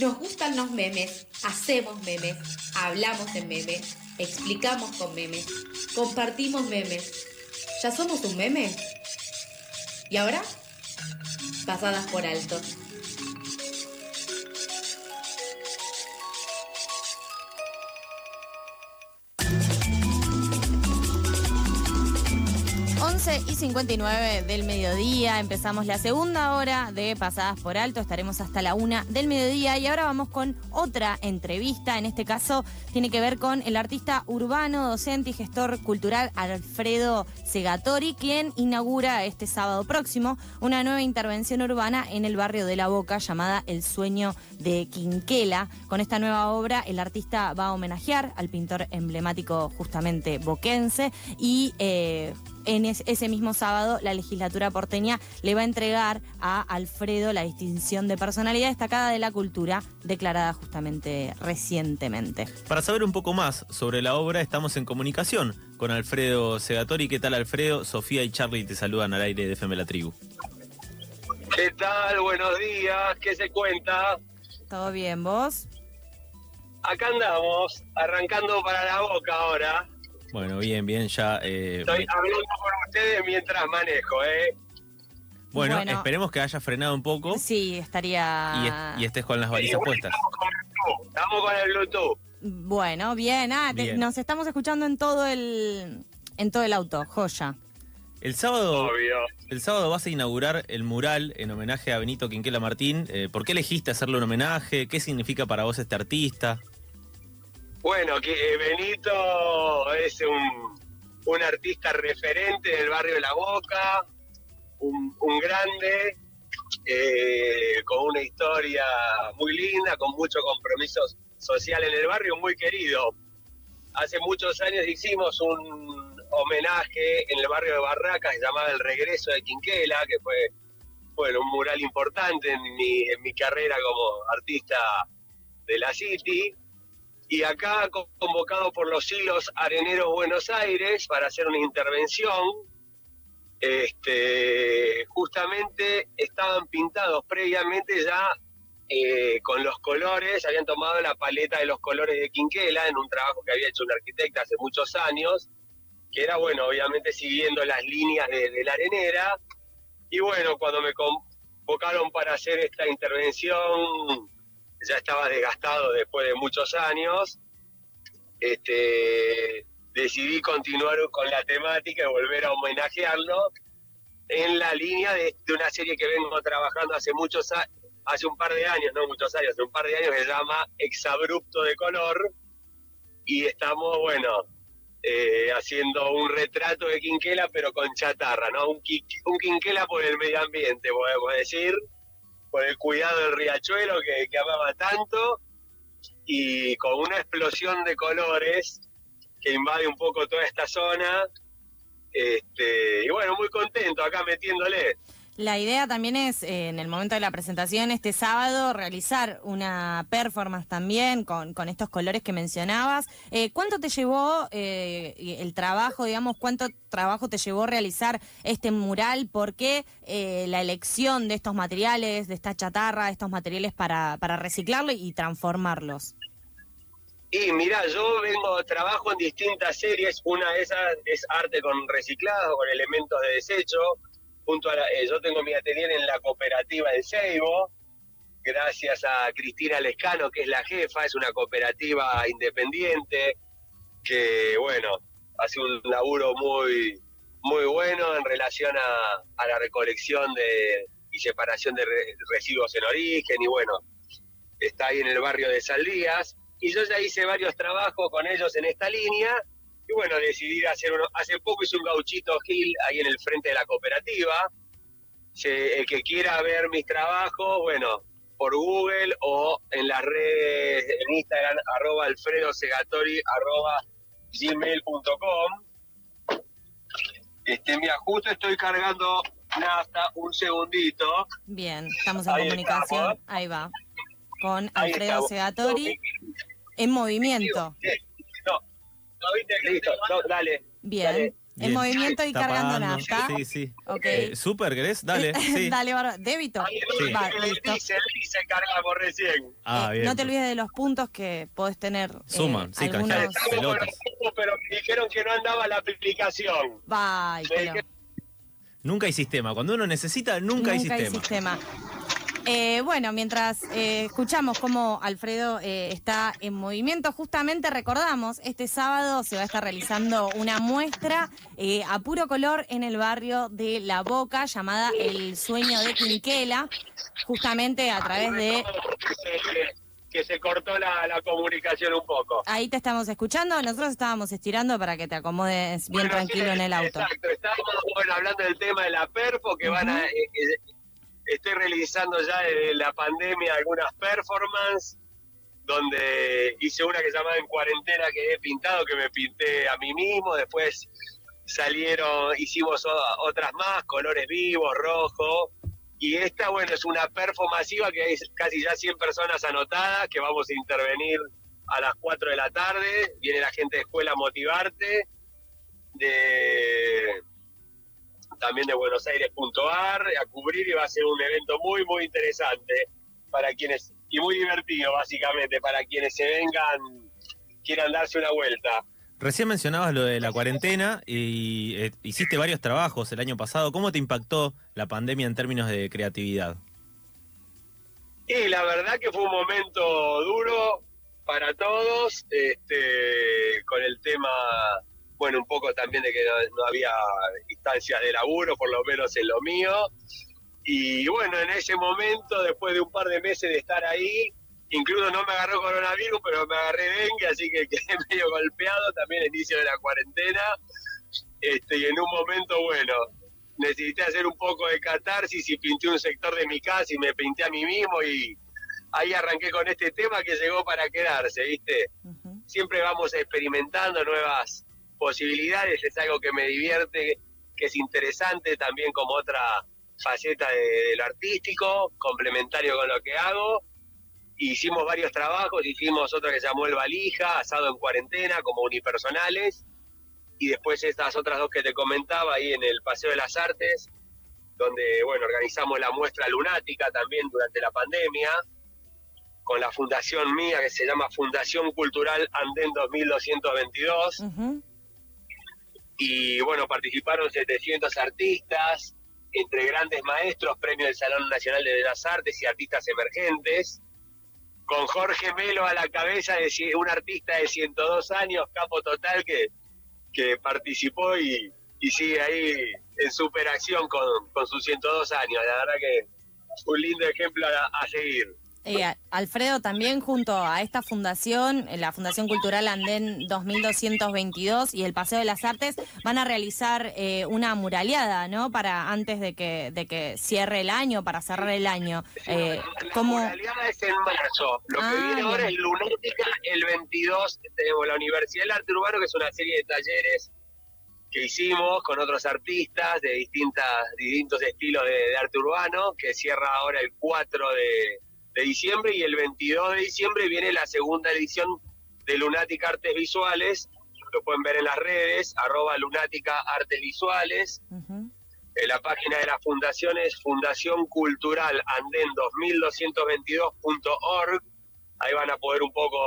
Nos gustan los memes, hacemos memes, hablamos en memes, explicamos con memes, compartimos memes. ¿Ya somos un meme? ¿Y ahora? Pasadas por alto. 11 y 59 del mediodía, empezamos la segunda hora de Pasadas por Alto, estaremos hasta la una del mediodía. Y ahora vamos con otra entrevista, en este caso tiene que ver con el artista urbano, docente y gestor cultural Alfredo Segatori, quien inaugura este sábado próximo una nueva intervención urbana en el barrio de La Boca llamada El Sueño de Quinquela. Con esta nueva obra el artista va a homenajear al pintor emblemático justamente boquense. Y... Eh, en ese mismo sábado la legislatura porteña le va a entregar a Alfredo la distinción de personalidad destacada de la cultura declarada justamente recientemente. Para saber un poco más sobre la obra estamos en comunicación con Alfredo Segatori. ¿Qué tal Alfredo? Sofía y Charlie te saludan al aire de FM La Tribu. ¿Qué tal? Buenos días. ¿Qué se cuenta? ¿Todo bien? ¿Vos? Acá andamos, arrancando para la boca ahora. Bueno, bien, bien, ya. Eh, Estoy hablando con ustedes mientras manejo, ¿eh? Bueno, esperemos que haya frenado un poco. Sí, estaría. Y, estés con las balizas puestas. Estamos con el Bluetooth. Bueno, bien. Ah, nos estamos escuchando en todo el en todo el auto, joya. El sábado, el sábado vas a inaugurar el mural en homenaje a Benito Quinquela Martín. Eh, ¿Por qué elegiste hacerle un homenaje? ¿Qué significa para vos este artista? Bueno, que eh, Benito es un, artista referente del barrio de La Boca, un, grande, eh, con una historia muy linda, con mucho compromiso social en el barrio, muy querido. Hace muchos años hicimos un homenaje en el barrio de Barracas llamado El Regreso de Quinquela, que fue bueno, un mural importante en mi, en mi carrera como artista de la City y acá convocado por los hilos Areneros Buenos Aires para hacer una intervención. Este, justamente estaban pintados previamente ya eh, con los colores, habían tomado la paleta de los colores de Quinquela en un trabajo que había hecho un arquitecta hace muchos años, que era, bueno, obviamente siguiendo las líneas de, de la arenera. Y bueno, cuando me convocaron para hacer esta intervención, ya estaba desgastado después de muchos años, este, decidí continuar con la temática y volver a homenajearlo en la línea de, una serie que vengo trabajando hace muchos hace un par de años, no muchos años, hace un par de años, que se llama Exabrupto de Color, y estamos, bueno, eh, haciendo un retrato de Quinquela, pero con chatarra, ¿no? Un, un Quinquela por el medio ambiente, podemos decir por el cuidado del riachuelo que, amaba tanto y con una explosión de colores que invade un poco toda esta zona. Este, y bueno, muy contento acá metiéndole. La idea también es, eh, en el momento de la presentación este sábado, realizar una performance también con, con estos colores que mencionabas. Eh, ¿Cuánto te llevó eh, el trabajo, digamos, cuánto trabajo te llevó realizar este mural? ¿Por qué la elección de estos materiales, de esta chatarra, de estos materiales para, para reciclarlo y transformarlos? Y mira, yo vengo, trabajo en distintas series. Una de esas es arte con reciclado, con elementos de desecho junto a eh, yo tengo mi atelier en la cooperativa de Seibo, gracias a Cristina Lescano, que es la jefa, es una cooperativa independiente, que bueno, hace un laburo muy, muy bueno en relación a, la recolección de, y separación de residuos en origen, y bueno, está ahí en el barrio de Saldías, y yo ya hice varios trabajos con ellos en esta línea, y bueno, decidí hacer uno. Hace poco hice un gauchito Gil ahí en el frente de la cooperativa. el que quiera ver mis trabajos, bueno, por Google o en las redes, en Instagram, arroba alfredo segatori, arroba gmail.com. Este, mira, justo estoy cargando nafta, un segundito. Bien, estamos en comunicación, ahí va, con Alfredo Segatori en movimiento. Listo, dale. Bien. En movimiento y Está cargando pagando. nafta. Sí, sí. Ok. Eh, ¿Súper querés? Dale, sí. Dale. Débito. Ahí Sí. Va, el listo. diésel y se cargamos recién. Ah, Eh, bien. no te olvides de los puntos que podés tener. eh, Suman, sí, algunos... canjear. Estamos con Pelotas. los puntos, pero me dijeron que no andaba la aplicación. Pero dijeron- Nunca hay sistema. Cuando uno necesita, nunca, hay sistema. Eh, bueno, mientras eh, escuchamos cómo Alfredo eh, está en movimiento, justamente recordamos, este sábado se va a estar realizando una muestra eh, a puro color en el barrio de La Boca llamada El Sueño de Quinquela, justamente a través de... que, se cortó la, la comunicación un poco. Ahí te estamos escuchando, nosotros estábamos estirando para que te acomodes bien Bueno, tranquilo sí, en el auto. Exacto, estábamos bueno, hablando del tema de la perfo, que van a... Estoy realizando ya desde la pandemia algunas performances, donde hice una que se llamaba En Cuarentena, que he pintado, que me pinté a mí mismo, después salieron, hicimos otras más, colores vivos, rojo, y esta, bueno, es una perfo masiva que hay casi ya 100 personas anotadas, que vamos a intervenir a las 4 de la tarde, viene la gente de escuela a motivarte, de también de Buenos Aires.ar a cubrir y va a ser un evento muy muy interesante para quienes y muy divertido básicamente para quienes se vengan quieran darse una vuelta. Recién mencionabas lo de la cuarentena y eh, hiciste varios trabajos el año pasado. ¿Cómo te impactó la pandemia en términos de creatividad? Y la verdad que fue un momento duro para todos, este, con el tema, bueno, un poco también de que no, no había instancias de laburo, por lo menos en lo mío. Y bueno, en ese momento, después de un par de meses de estar ahí, incluso no me agarró coronavirus, pero me agarré dengue, así que quedé medio golpeado también el inicio de la cuarentena. Este, y en un momento, bueno, necesité hacer un poco de catarsis y pinté un sector de mi casa y me pinté a mí mismo y ahí arranqué con este tema que llegó para quedarse, ¿viste? Siempre vamos experimentando nuevas posibilidades, es algo que me divierte, que es interesante también como otra faceta de, de lo artístico, complementario con lo que hago. Hicimos varios trabajos, hicimos otro que se llamó El Valija, asado en cuarentena, como unipersonales, y después estas otras dos que te comentaba ahí en el Paseo de las Artes, donde bueno organizamos la muestra lunática también durante la pandemia, con la fundación mía que se llama Fundación Cultural Andén 2222, Ujú. Y bueno, participaron 700 artistas, entre grandes maestros, premio del Salón Nacional de Bellas Artes y artistas emergentes, con Jorge Melo a la cabeza de un artista de 102 años, capo total, que, que participó y, y sigue ahí en superacción con, con sus 102 años. La verdad que un lindo ejemplo a seguir. Eh, Alfredo, también junto a esta fundación, eh, la Fundación Cultural Andén 2222 y el Paseo de las Artes, van a realizar eh, una muraleada, ¿no? Para antes de que, de que cierre el año, para cerrar el año. Eh, La ¿cómo? muraleada es en marzo. Lo Ah, que viene ahora es Lunática. El 22 tenemos la Universidad del Arte Urbano, que es una serie de talleres que hicimos con otros artistas de distintas, distintos estilos de, de arte urbano, que cierra ahora el 4 de, de diciembre y el 22 de diciembre viene la segunda edición de Lunática Artes Visuales. Lo pueden ver en las redes, arroba Lunática Artes Visuales. Eh, la página de la fundación es Fundación Cultural Andén 2222.org. Ahí van a poder un poco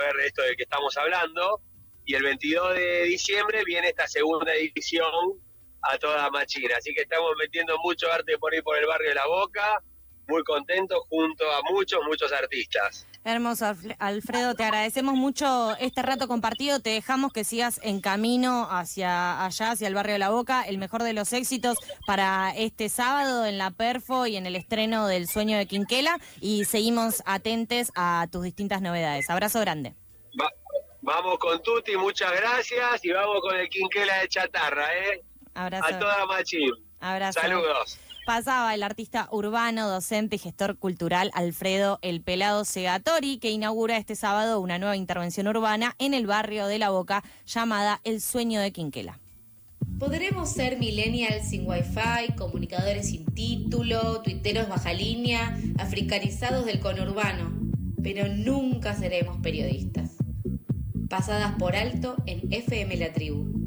ver esto de que estamos hablando. Y el 22 de diciembre viene esta segunda edición a toda machina. Así que estamos metiendo mucho arte por ahí por el barrio de La Boca. Muy contentos junto a muchos, muchos artistas. Hermoso, Alfre- Alfredo, te agradecemos mucho este rato compartido. Te dejamos que sigas en camino hacia allá, hacia el barrio de La Boca. El mejor de los éxitos para este sábado en la Perfo y en el estreno del Sueño de Quinquela. Y seguimos atentes a tus distintas novedades. Abrazo grande. Va- vamos con Tuti, muchas gracias. Y vamos con el Quinquela de Chatarra, ¿eh? Abrazo. A toda machín. Abrazo. Saludos. Pasaba el artista urbano, docente y gestor cultural Alfredo El Pelado Segatori, que inaugura este sábado una nueva intervención urbana en el barrio de La Boca llamada El Sueño de Quinquela. Podremos ser millennials sin wifi, comunicadores sin título, tuiteros baja línea, africanizados del conurbano, pero nunca seremos periodistas. Pasadas por alto en FM La Tribu.